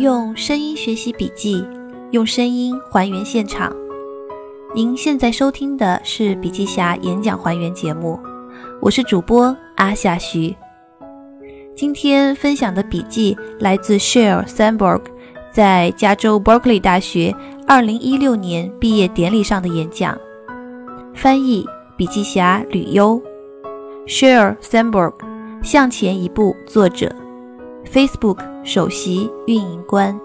用声音学习笔记，用声音还原现场。您现在收听的是笔记侠演讲还原节目，我是主播阿夏徐。今天分享的笔记来自 Sheryl Sandberg 在加州 Berkeley 大学2016年毕业典礼上的演讲。翻译：笔记侠吕优。Sheryl Sandberg，向前一步，作者。Facebook 首席运营官，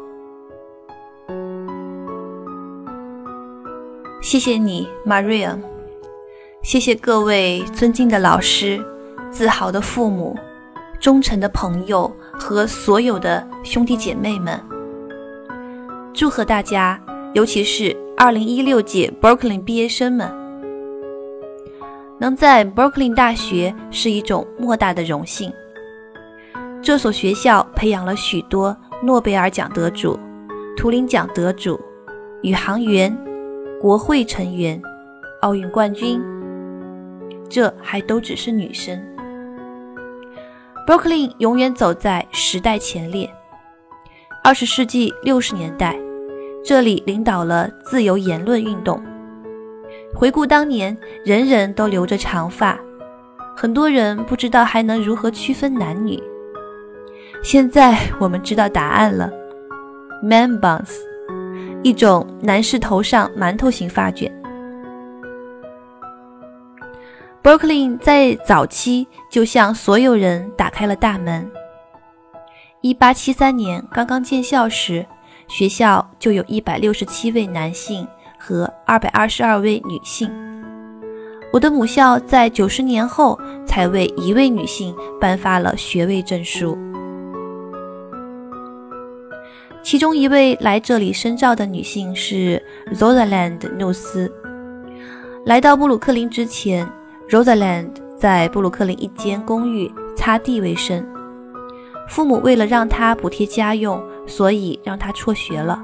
谢谢你，Maria。谢谢各位尊敬的老师、自豪的父母、忠诚的朋友和所有的兄弟姐妹们。祝贺大家，尤其是2016届 Berkeley 毕业生们，能在 Berkeley 大学是一种莫大的荣幸。这所学校培养了许多诺贝尔奖得主、图灵奖得主、宇航员、国会成员、奥运冠军。这还都只是女生。Brooklyn 永远走在时代前列。二十世纪六十年代，这里领导了自由言论运动。回顾当年，人人都留着长发，很多人不知道还能如何区分男女。现在我们知道答案了，man buns，一种男士头上馒头型发卷。Berkeley 在早期就向所有人打开了大门。1873年刚刚建校时，学校就有一百六十七位男性和二百二十二位女性。我的母校在九十年后才为一位女性颁发了学位证书。其中一位来这里深造的女性是 Rosalind 努斯。来到布鲁克林之前，Rosalind 在布鲁克林一间公寓擦地为生。父母为了让她补贴家用，所以让她辍学了。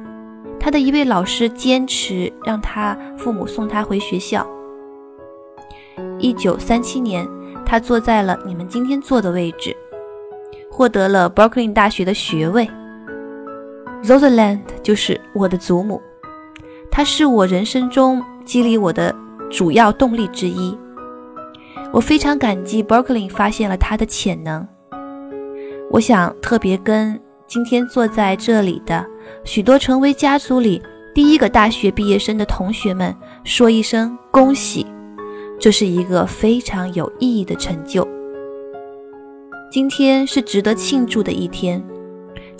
她的一位老师坚持让她父母送她回学校。一九三七年，她坐在了你们今天坐的位置，获得了 Berkeley 大学的学位。Rosalind 就是我的祖母，她是我人生中激励我的主要动力之一。我非常感激 Berkeley 发现了她的潜能。我想特别跟今天坐在这里的许多成为家族里第一个大学毕业生的同学们说一声恭喜，这是一个非常有意义的成就。今天是值得庆祝的一天。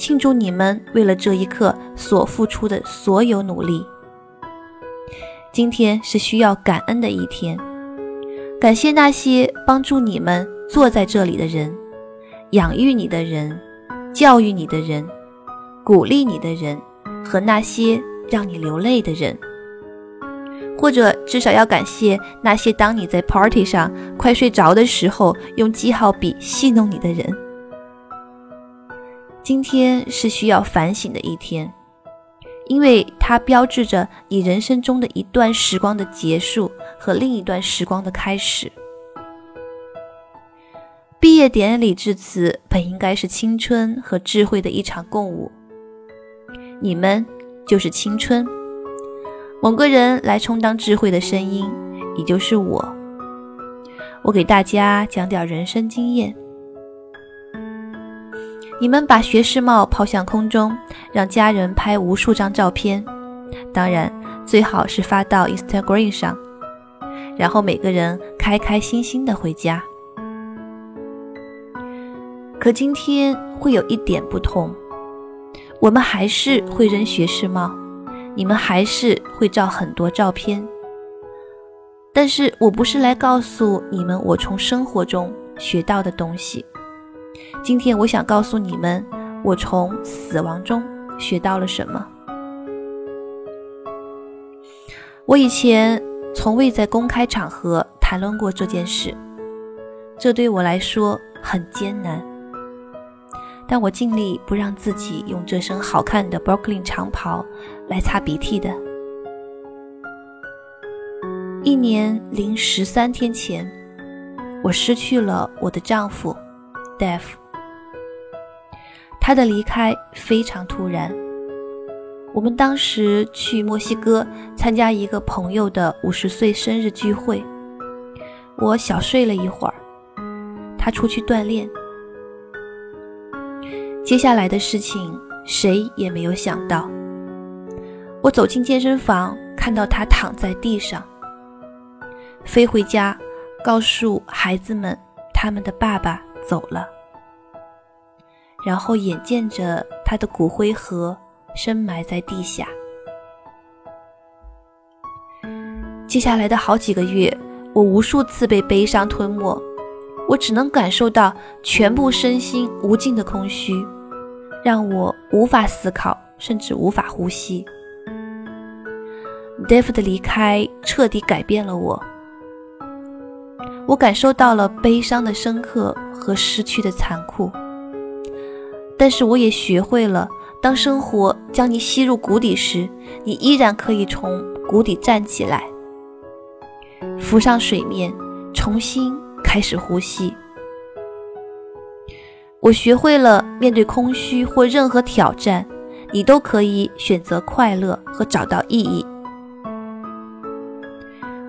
庆祝你们为了这一刻所付出的所有努力。今天是需要感恩的一天，感谢那些帮助你们坐在这里的人，养育你的人，教育你的人，鼓励你的人，和那些让你流泪的人。或者至少要感谢那些当你在 party 上快睡着的时候，用记号笔戏弄你的人。今天是需要反省的一天，因为它标志着你人生中的一段时光的结束和另一段时光的开始。毕业典礼致辞本应该是青春和智慧的一场共舞，你们就是青春。某个人来充当智慧的声音，也就是我。我给大家讲点人生经验。你们把学士帽抛向空中，让家人拍无数张照片，当然最好是发到 Instagram 上，然后每个人开开心心的回家。可今天会有一点不同，我们还是会扔学士帽，你们还是会照很多照片，但是我不是来告诉你们我从生活中学到的东西。今天我想告诉你们，我从死亡中学到了什么。我以前从未在公开场合谈论过这件事，这对我来说很艰难。但我尽力不让自己用这身好看的 Brooklyn 长袍来擦鼻涕的。一年零十三天前，我失去了我的丈夫。Deaf，他的离开非常突然。我们当时去墨西哥参加一个朋友的五十岁生日聚会，我小睡了一会儿，他出去锻炼。接下来的事情谁也没有想到。我走进健身房，看到他躺在地上，飞回家告诉孩子们他们的爸爸走了，然后眼见着他的骨灰盒。深埋在地下。接下来的好几个月，我无数次被悲伤吞没，我只能感受到全部身心无尽的空虚，让我无法思考，甚至无法呼吸。Dave 的离开彻底改变了我，我感受到了悲伤的深刻和失去的残酷，但是我也学会了。当生活将你吸入谷底时，你依然可以从谷底站起来，浮上水面，重新开始呼吸。我学会了面对空虚或任何挑战，你都可以选择快乐和找到意义。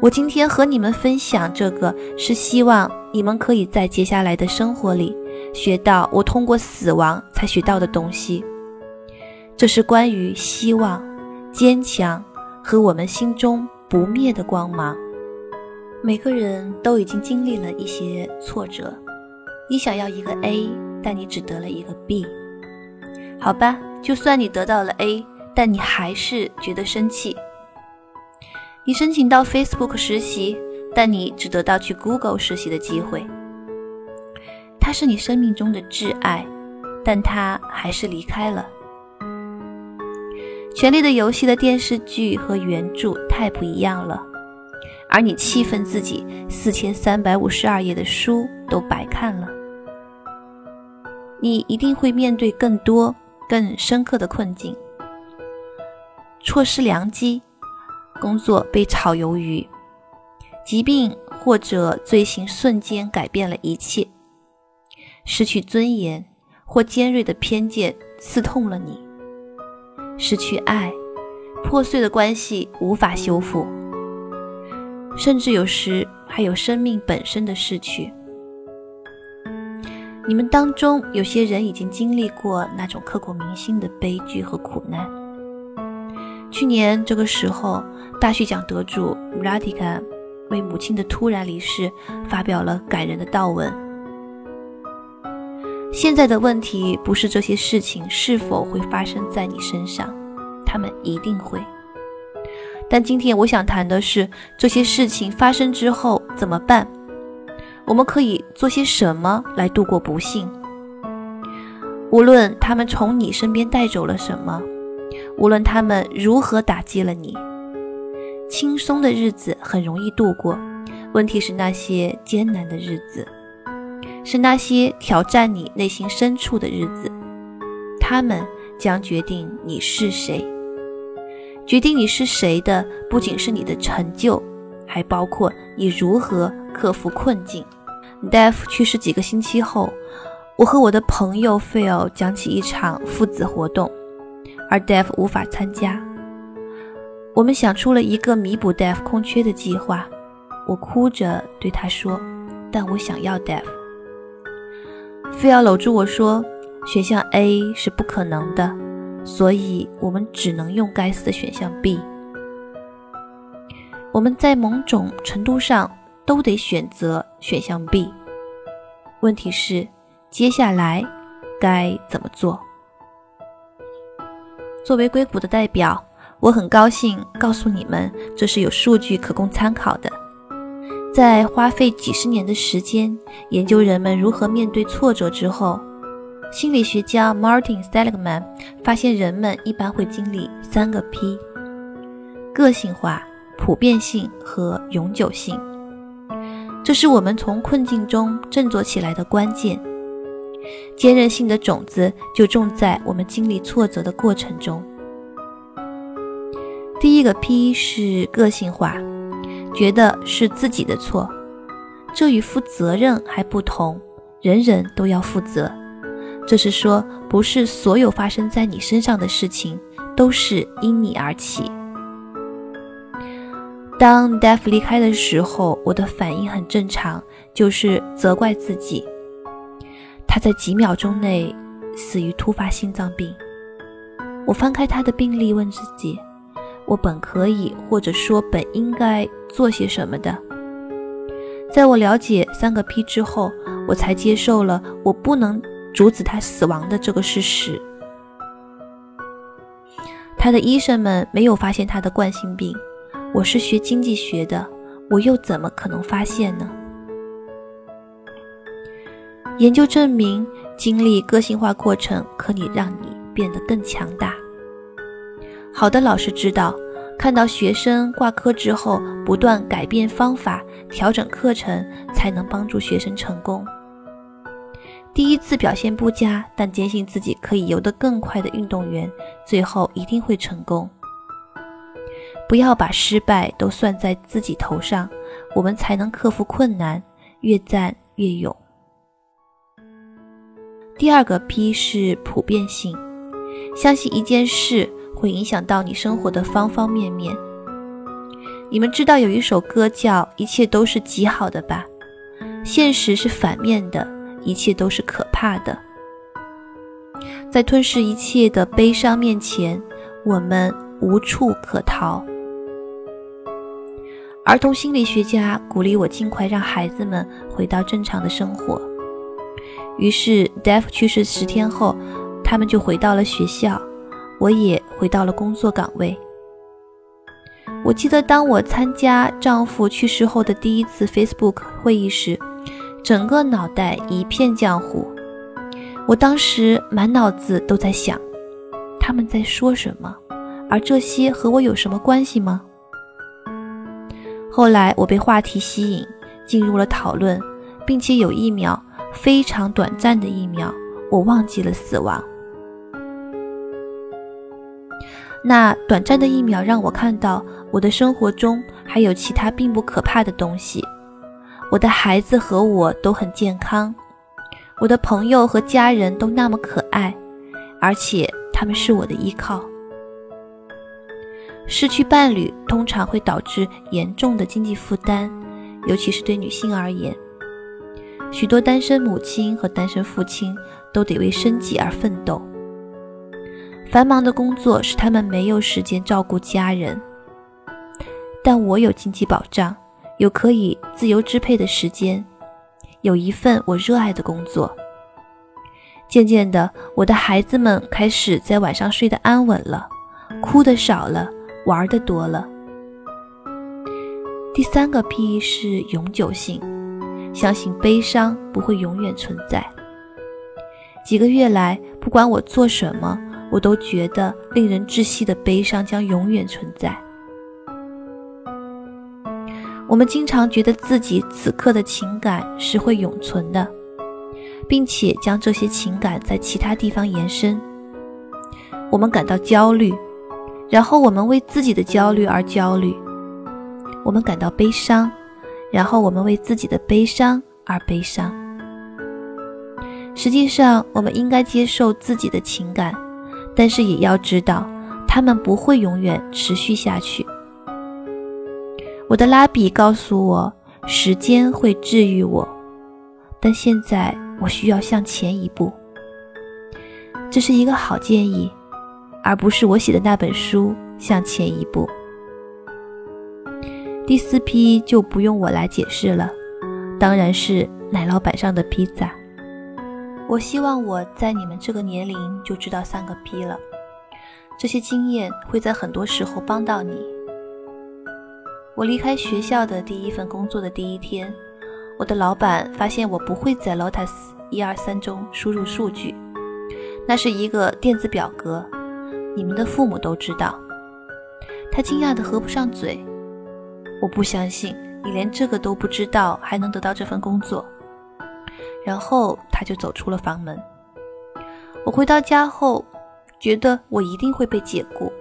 我今天和你们分享这个，是希望你们可以在接下来的生活里学到我通过死亡才学到的东西。这是关于希望、坚强和我们心中不灭的光芒。每个人都已经经历了一些挫折。你想要一个 A，但你只得了一个 B。好吧，就算你得到了 A，但你还是觉得生气。你申请到 Facebook 实习，但你只得到去 Google 实习的机会。他是你生命中的挚爱，但他还是离开了。《权力的游戏》的电视剧和原著太不一样了，而你气愤自己四千三百五十二页的书都白看了。你一定会面对更多、更深刻的困境：错失良机，工作被炒鱿鱼，疾病或者罪行瞬间改变了一切，失去尊严或尖锐的偏见刺痛了你。失去爱，破碎的关系无法修复，甚至有时还有生命本身的逝去。你们当中有些人已经经历过那种刻骨铭心的悲剧和苦难。去年这个时候，大学奖得主 Radhika 为母亲的突然离世发表了感人的悼文。现在的问题不是这些事情是否会发生在你身上，他们一定会。但今天我想谈的是这些事情发生之后怎么办？我们可以做些什么来度过不幸？无论他们从你身边带走了什么，无论他们如何打击了你，轻松的日子很容易度过，问题是那些艰难的日子。是那些挑战你内心深处的日子，他们将决定你是谁。决定你是谁的不仅是你的成就，还包括你如何克服困境。Dave 去世几个星期后，我和我的朋友 Phil 讲起一场父子活动，而 Dave 无法参加。我们想出了一个弥补 Dave 空缺的计划。我哭着对他说：“但我想要 Dave。”非要搂住我说：“选项 A 是不可能的，所以我们只能用该死的选项 B。我们在某种程度上都得选择选项 B。问题是，接下来该怎么做？作为硅谷的代表，我很高兴告诉你们，这是有数据可供参考的。”在花费几十年的时间研究人们如何面对挫折之后，心理学家 Martin Seligman 发现人们一般会经历三个 P：个性化、普遍性和永久性。这是我们从困境中振作起来的关键。坚韧性的种子就种在我们经历挫折的过程中。第一个 P 是个性化。觉得是自己的错，这与负责任还不同。人人都要负责，这是说，不是所有发生在你身上的事情都是因你而起。当 Def 离开的时候，我的反应很正常，就是责怪自己。他在几秒钟内死于突发心脏病。我翻开他的病历，问自己：我本可以，或者说本应该做些什么的。在我了解三个 P 之后，我才接受了我不能阻止他死亡的这个事实。他的医生们没有发现他的冠心病。我是学经济学的，我又怎么可能发现呢？研究证明，经历个性化过程可以让你变得更强大。好的老师知道，看到学生挂科之后，不断改变方法、调整课程，才能帮助学生成功。第一次表现不佳，但坚信自己可以游得更快的运动员，最后一定会成功。不要把失败都算在自己头上，我们才能克服困难，越战越勇。第二个 P 是普遍性，相信一件事会影响到你生活的方方面面。你们知道有一首歌叫《一切都是极好的》吧？现实是反面的，一切都是可怕的。在吞噬一切的悲伤面前，我们无处可逃。儿童心理学家鼓励我尽快让孩子们回到正常的生活。于是，Def 去世十天后，他们就回到了学校，我也回到了工作岗位。我记得，当我参加丈夫去世后的第一次 Facebook 会议时，整个脑袋一片浆糊。我当时满脑子都在想，他们在说什么，而这些和我有什么关系吗？后来我被话题吸引，进入了讨论，并且有一秒非常短暂的一秒，我忘记了死亡。那短暂的一秒让我看到我的生活中还有其他并不可怕的东西。我的孩子和我都很健康，我的朋友和家人都那么可爱，而且他们是我的依靠。失去伴侣通常会导致严重的经济负担，尤其是对女性而言。许多单身母亲和单身父亲都得为生计而奋斗。繁忙的工作使他们没有时间照顾家人，但我有经济保障，有可以自由支配的时间，有一份我热爱的工作。渐渐的，我的孩子们开始在晚上睡得安稳了，哭的少了。玩的多了。第三个 P 是永久性，相信悲伤不会永远存在。几个月来，不管我做什么，我都觉得令人窒息的悲伤将永远存在。我们经常觉得自己此刻的情感是会永存的，并且将这些情感在其他地方延伸。我们感到焦虑。然后我们为自己的焦虑而焦虑，我们感到悲伤，然后我们为自己的悲伤而悲伤。实际上，我们应该接受自己的情感，但是也要知道，他们不会永远持续下去。我的拉比告诉我，时间会治愈我，但现在我需要向前一步。这是一个好建议。而不是我写的那本书向前一步。第四批就不用我来解释了，当然是奶酪板上的披萨。我希望我在你们这个年龄就知道三个 P 了，这些经验会在很多时候帮到你。我离开学校的第一份工作的第一天，我的老板发现我不会在 Lotus 一二三中输入数据，那是一个电子表格。你们的父母都知道，他惊讶的合不上嘴。我不相信你连这个都不知道，还能得到这份工作。然后他就走出了房门。我回到家后，觉得我一定会被解雇。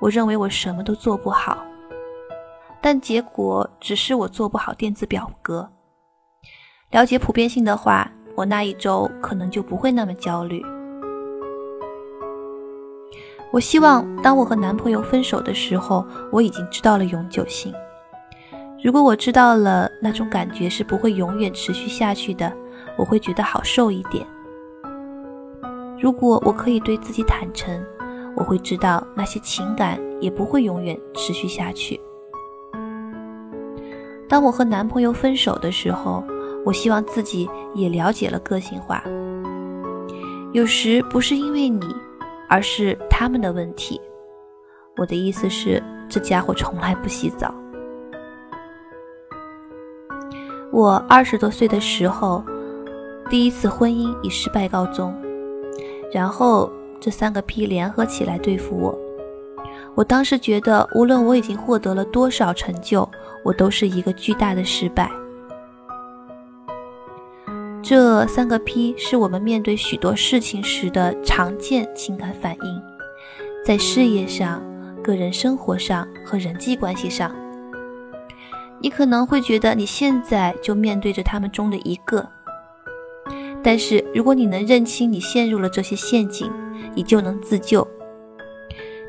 我认为我什么都做不好，但结果只是我做不好电子表格。了解普遍性的话，我那一周可能就不会那么焦虑。我希望，当我和男朋友分手的时候，我已经知道了永久性。如果我知道了那种感觉是不会永远持续下去的，我会觉得好受一点。如果我可以对自己坦诚，我会知道那些情感也不会永远持续下去。当我和男朋友分手的时候，我希望自己也了解了个性化。有时不是因为你，而是他们的问题。我的意思是，这家伙从来不洗澡。我二十多岁的时候，第一次婚姻以失败告终，然后这三个 P 联合起来对付我。我当时觉得，无论我已经获得了多少成就，我都是一个巨大的失败。这三个 P 是我们面对许多事情时的常见情感反应，在事业上、个人生活上和人际关系上。你可能会觉得你现在就面对着他们中的一个，但是如果你能认清你陷入了这些陷阱，你就能自救。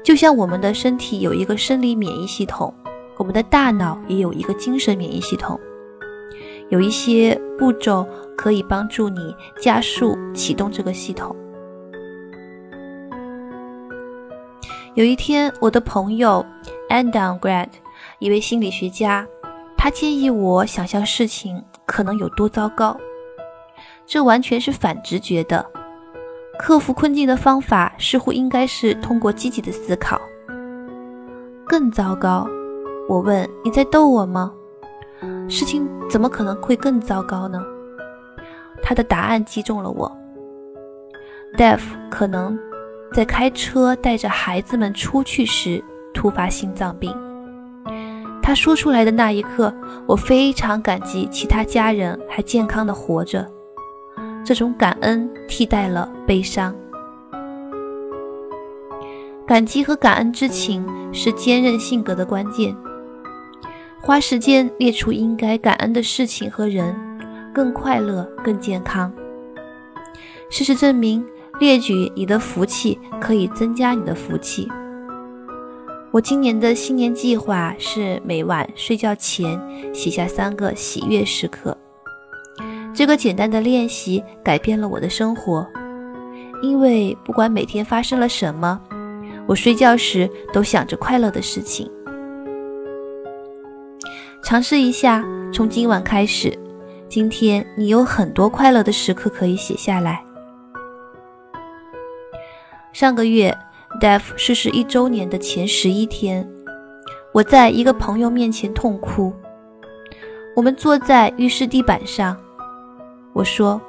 就像我们的身体有一个生理免疫系统，我们的大脑也有一个精神免疫系统，有一些步骤可以帮助你加速启动这个系统。有一天，我的朋友 Andon Grant，一位心理学家。他建议我想象事情可能有多糟糕，这完全是反直觉的。克服困境的方法似乎应该是通过积极的思考。更糟糕？我问你在逗我吗？事情怎么可能会更糟糕呢？他的答案击中了我。Dave 可能在开车带着孩子们出去时突发心脏病。他说出来的那一刻，我非常感激其他家人还健康的活着。这种感恩替代了悲伤。感激和感恩之情是坚韧性格的关键。花时间列出应该感恩的事情和人，更快乐，更健康。事实证明，列举你的福气可以增加你的福气。我今年的新年计划是每晚睡觉前写下三个喜悦时刻。这个简单的练习改变了我的生活，因为不管每天发生了什么，我睡觉时都想着快乐的事情。尝试一下，从今晚开始，今天你有很多快乐的时刻可以写下来。上个月。，Daf 逝世一周年的前十一天，我在一个朋友面前痛哭。我们坐在浴室地板上，我说：“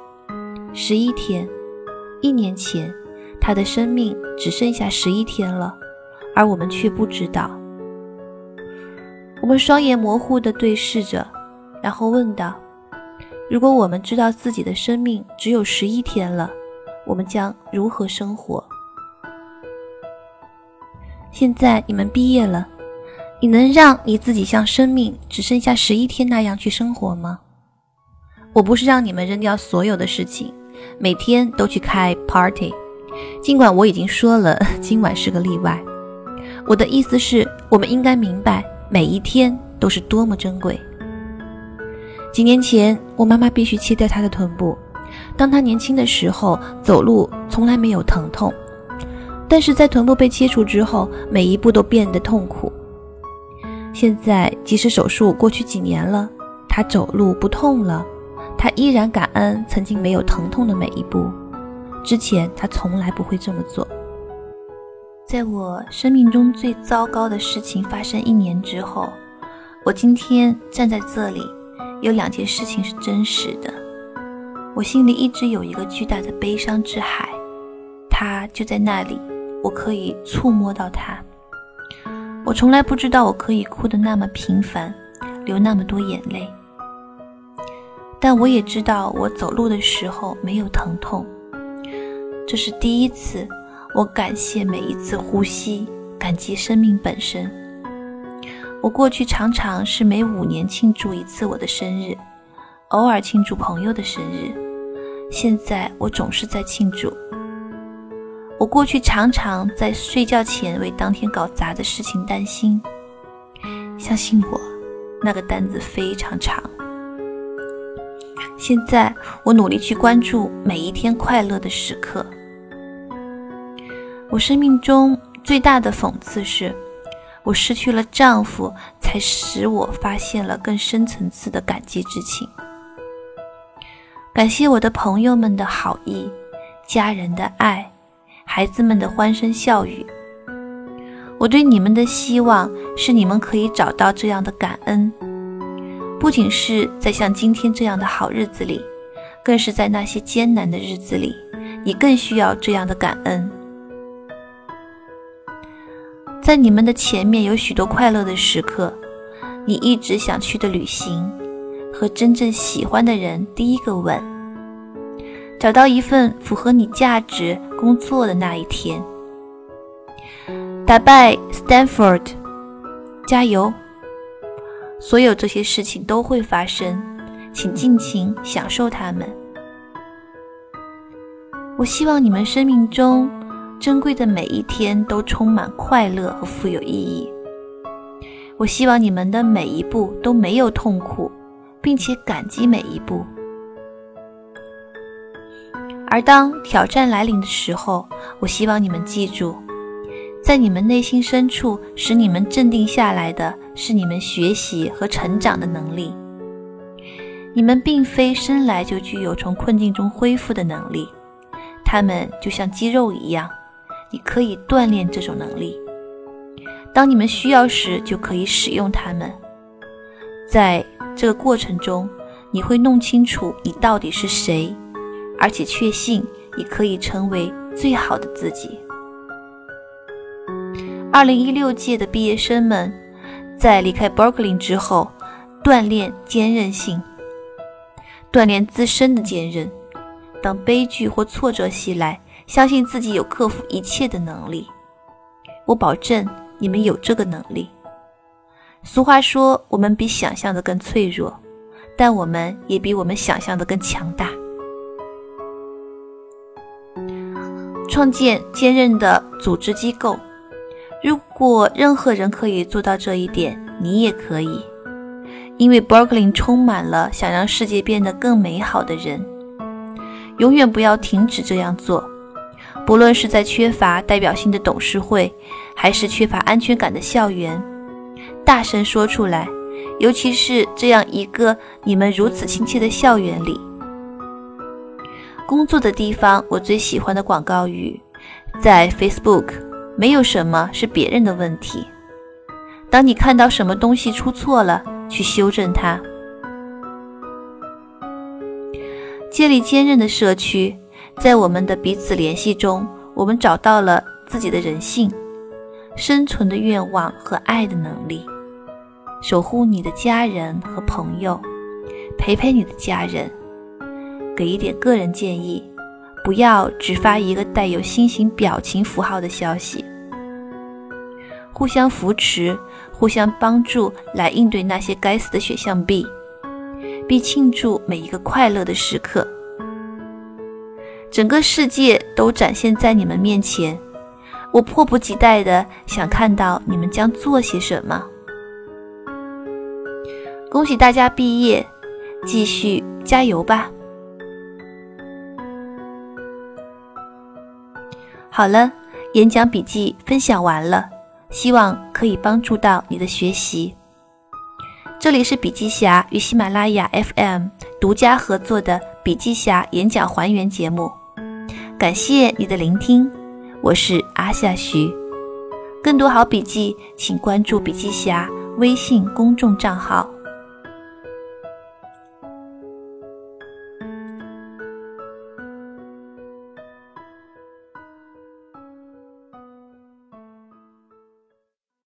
十一天，一年前，他的生命只剩下十一天了，而我们却不知道。”我们双眼模糊地对视着，然后问道：“如果我们知道自己的生命只有十一天了，我们将如何生活？”现在你们毕业了，你能让你自己像生命只剩下十一天那样去生活吗？我不是让你们扔掉所有的事情，每天都去开 party，尽管我已经说了今晚是个例外。我的意思是，我们应该明白每一天都是多么珍贵。几年前，我妈妈必须切掉她的臀部，当她年轻的时候，走路从来没有疼痛。但是在臀部被切除之后，每一步都变得痛苦。现在即使手术过去几年了，他走路不痛了，他依然感恩曾经没有疼痛的每一步。之前他从来不会这么做。在我生命中最糟糕的事情发生一年之后，我今天站在这里，有两件事情是真实的。我心里一直有一个巨大的悲伤之海，它就在那里。我可以触摸到它。我从来不知道我可以哭得那么频繁，流那么多眼泪。但我也知道我走路的时候没有疼痛。这是第一次，我感谢每一次呼吸，感激生命本身。我过去常常是每五年庆祝一次我的生日，偶尔庆祝朋友的生日。现在我总是在庆祝。我过去常常在睡觉前为当天搞砸的事情担心，相信我，那个单子非常长。现在我努力去关注每一天快乐的时刻。我生命中最大的讽刺是，我失去了丈夫，才使我发现了更深层次的感激之情。感谢我的朋友们的好意，家人的爱。孩子们的欢声笑语，我对你们的希望是你们可以找到这样的感恩，不仅是在像今天这样的好日子里，更是在那些艰难的日子里，你更需要这样的感恩。在你们的前面有许多快乐的时刻，你一直想去的旅行，和真正喜欢的人第一个吻，找到一份符合你价值。工作的那一天，打败 Stanford，加油！所有这些事情都会发生，请尽情享受它们。我希望你们生命中珍贵的每一天都充满快乐和富有意义。我希望你们的每一步都没有痛苦，并且感激每一步。而当挑战来临的时候，我希望你们记住，在你们内心深处使你们镇定下来的是你们学习和成长的能力。你们并非生来就具有从困境中恢复的能力，它们就像肌肉一样，你可以锻炼这种能力。当你们需要时，就可以使用它们。在这个过程中，你会弄清楚你到底是谁。而且确信你可以成为最好的自己。二零一六届的毕业生们在离开 Berkeley 之后，锻炼坚韧性，锻炼自身的坚韧。当悲剧或挫折袭来，相信自己有克服一切的能力。我保证你们有这个能力。俗话说，我们比想象的更脆弱，但我们也比我们想象的更强大。创建坚韧的组织机构。如果任何人可以做到这一点，你也可以，因为 Berkeley 充满了想让世界变得更美好的人。永远不要停止这样做，不论是在缺乏代表性的董事会，还是缺乏安全感的校园，大声说出来，尤其是这样一个你们如此亲切的校园里。工作的地方，我最喜欢的广告语，在 Facebook，没有什么是别人的问题。当你看到什么东西出错了，去修正它。建立坚韧的社区，在我们的彼此联系中，我们找到了自己的人性、生存的愿望和爱的能力，守护你的家人和朋友，陪陪你的家人。给一点个人建议，不要只发一个带有心形表情符号的消息。互相扶持，互相帮助，来应对那些该死的选项 B，并庆祝每一个快乐的时刻。整个世界都展现在你们面前，我迫不及待的想看到你们将做些什么。恭喜大家毕业，继续加油吧！好了，演讲笔记分享完了，希望可以帮助到你的学习。这里是笔记侠与喜马拉雅 FM 独家合作的笔记侠演讲还原节目，感谢你的聆听，我是阿夏徐。更多好笔记，请关注笔记侠微信公众账号。